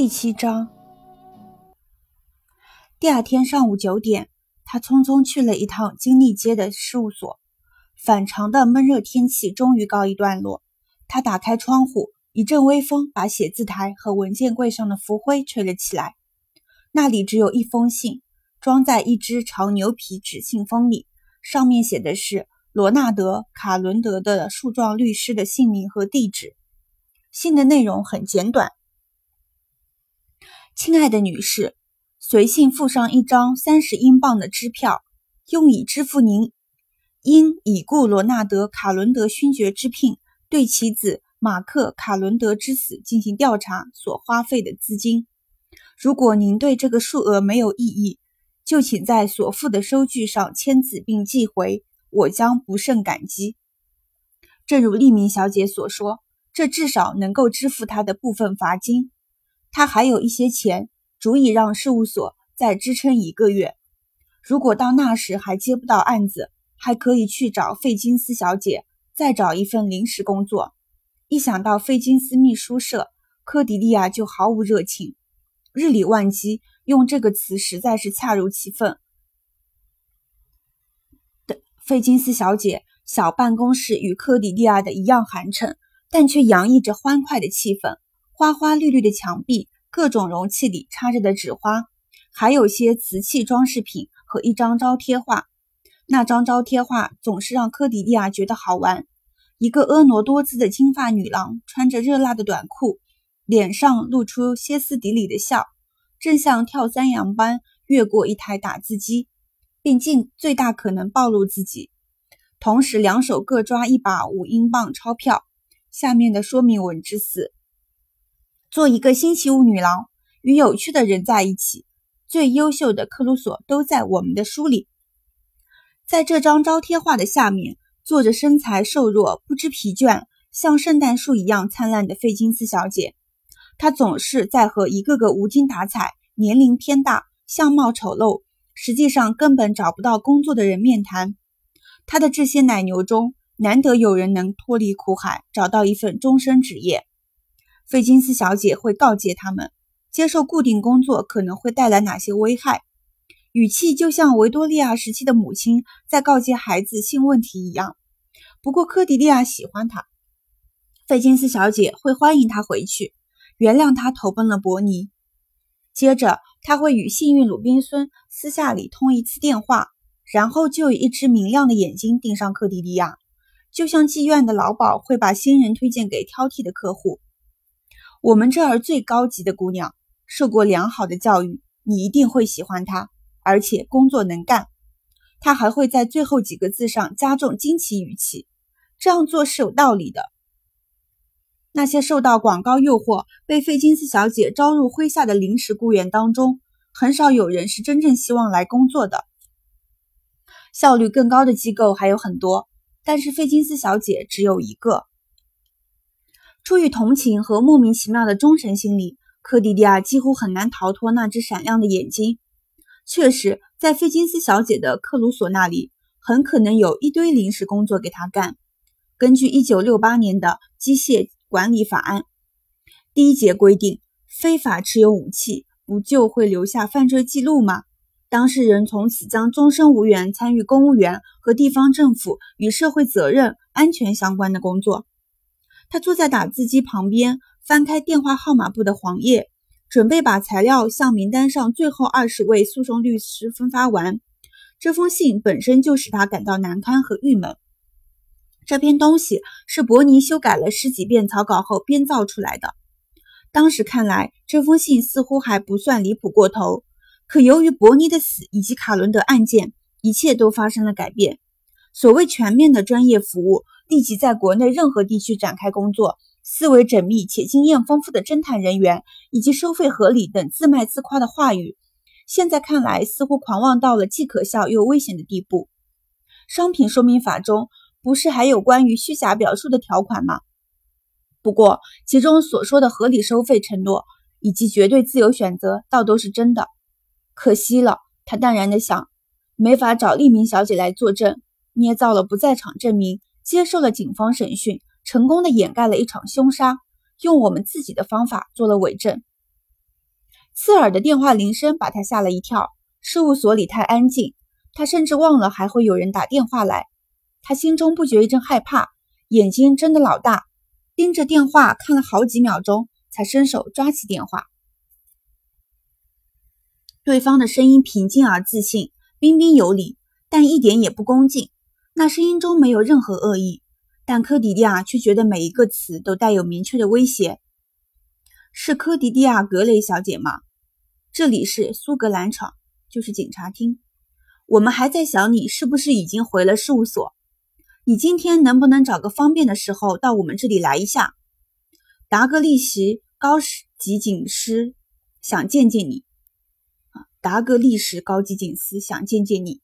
第七章。第二天上午九点，他匆匆去了一趟金利街的事务所。反常的闷热天气终于告一段落。他打开窗户，一阵微风把写字台和文件柜上的浮灰吹了起来。那里只有一封信，装在一只长牛皮纸信封里，上面写的是罗纳德·卡伦德的诉状律师的姓名和地址。信的内容很简短。亲爱的女士，随信附上一张三十英镑的支票，用以支付您因已故罗纳德·卡伦德勋爵之聘对其子马克·卡伦德之死进行调查所花费的资金。如果您对这个数额没有异议，就请在所附的收据上签字并寄回，我将不胜感激。正如利明小姐所说，这至少能够支付她的部分罚金。他还有一些钱，足以让事务所再支撑一个月。如果到那时还接不到案子，还可以去找费金斯小姐，再找一份临时工作。一想到费金斯秘书社，科迪利亚就毫无热情。日理万机，用这个词实在是恰如其分。费金斯小姐小办公室与科迪利亚的一样寒碜，但却洋溢着欢快的气氛。花花绿绿的墙壁，各种容器里插着的纸花，还有些瓷器装饰品和一张招贴画。那张招贴画总是让科迪利亚觉得好玩。一个婀娜多姿的金发女郎，穿着热辣的短裤，脸上露出歇斯底里的笑，正像跳三羊般越过一台打字机，并尽最大可能暴露自己。同时，两手各抓一把五英镑钞票。下面的说明文之四。做一个星期五女郎，与有趣的人在一起。最优秀的克鲁索都在我们的书里。在这张招贴画的下面，坐着身材瘦弱、不知疲倦、像圣诞树一样灿烂的费金斯小姐。她总是在和一个个无精打采、年龄偏大、相貌丑陋、实际上根本找不到工作的人面谈。她的这些奶牛中，难得有人能脱离苦海，找到一份终身职业。费金斯小姐会告诫他们，接受固定工作可能会带来哪些危害，语气就像维多利亚时期的母亲在告诫孩子性问题一样。不过科迪利亚喜欢他，费金斯小姐会欢迎他回去，原谅他投奔了伯尼。接着，他会与幸运鲁滨孙私下里通一次电话，然后就有一只明亮的眼睛盯上科迪利亚，就像妓院的老鸨会把新人推荐给挑剔的客户。我们这儿最高级的姑娘，受过良好的教育，你一定会喜欢她，而且工作能干。他还会在最后几个字上加重惊奇语气，这样做是有道理的。那些受到广告诱惑被费金斯小姐招入麾下的临时雇员当中，很少有人是真正希望来工作的。效率更高的机构还有很多，但是费金斯小姐只有一个。出于同情和莫名其妙的忠诚心理，科迪利亚几乎很难逃脱那只闪亮的眼睛。确实，在费金斯小姐的克鲁索那里，很可能有一堆临时工作给她干。根据1968年的机械管理法案，第一节规定，非法持有武器不就会留下犯罪记录吗？当事人从此将终身无缘参与公务员和地方政府与社会责任安全相关的工作。他坐在打字机旁边，翻开电话号码簿的黄页，准备把材料向名单上最后二十位诉讼律师分发完。这封信本身就使他感到难堪和郁闷。这篇东西是伯尼修改了十几遍草稿后编造出来的。当时看来，这封信似乎还不算离谱过头。可由于伯尼的死以及卡伦德案件，一切都发生了改变。所谓全面的专业服务。立即在国内任何地区展开工作，思维缜密且经验丰富的侦探人员，以及收费合理等自卖自夸的话语，现在看来似乎狂妄到了既可笑又危险的地步。商品说明法中不是还有关于虚假表述的条款吗？不过其中所说的合理收费承诺以及绝对自由选择倒都是真的。可惜了，他淡然地想，没法找利明小姐来作证，捏造了不在场证明。接受了警方审讯，成功的掩盖了一场凶杀，用我们自己的方法做了伪证。刺耳的电话铃声把他吓了一跳。事务所里太安静，他甚至忘了还会有人打电话来。他心中不觉一阵害怕，眼睛睁得老大，盯着电话看了好几秒钟，才伸手抓起电话。对方的声音平静而自信，彬彬有礼，但一点也不恭敬。那声音中没有任何恶意，但科迪迪亚却觉得每一个词都带有明确的威胁。是科迪迪亚·格雷小姐吗？这里是苏格兰场，就是警察厅。我们还在想你是不是已经回了事务所。你今天能不能找个方便的时候到我们这里来一下？达格利什高级警司想见见你。达格利什高级警司想见见你。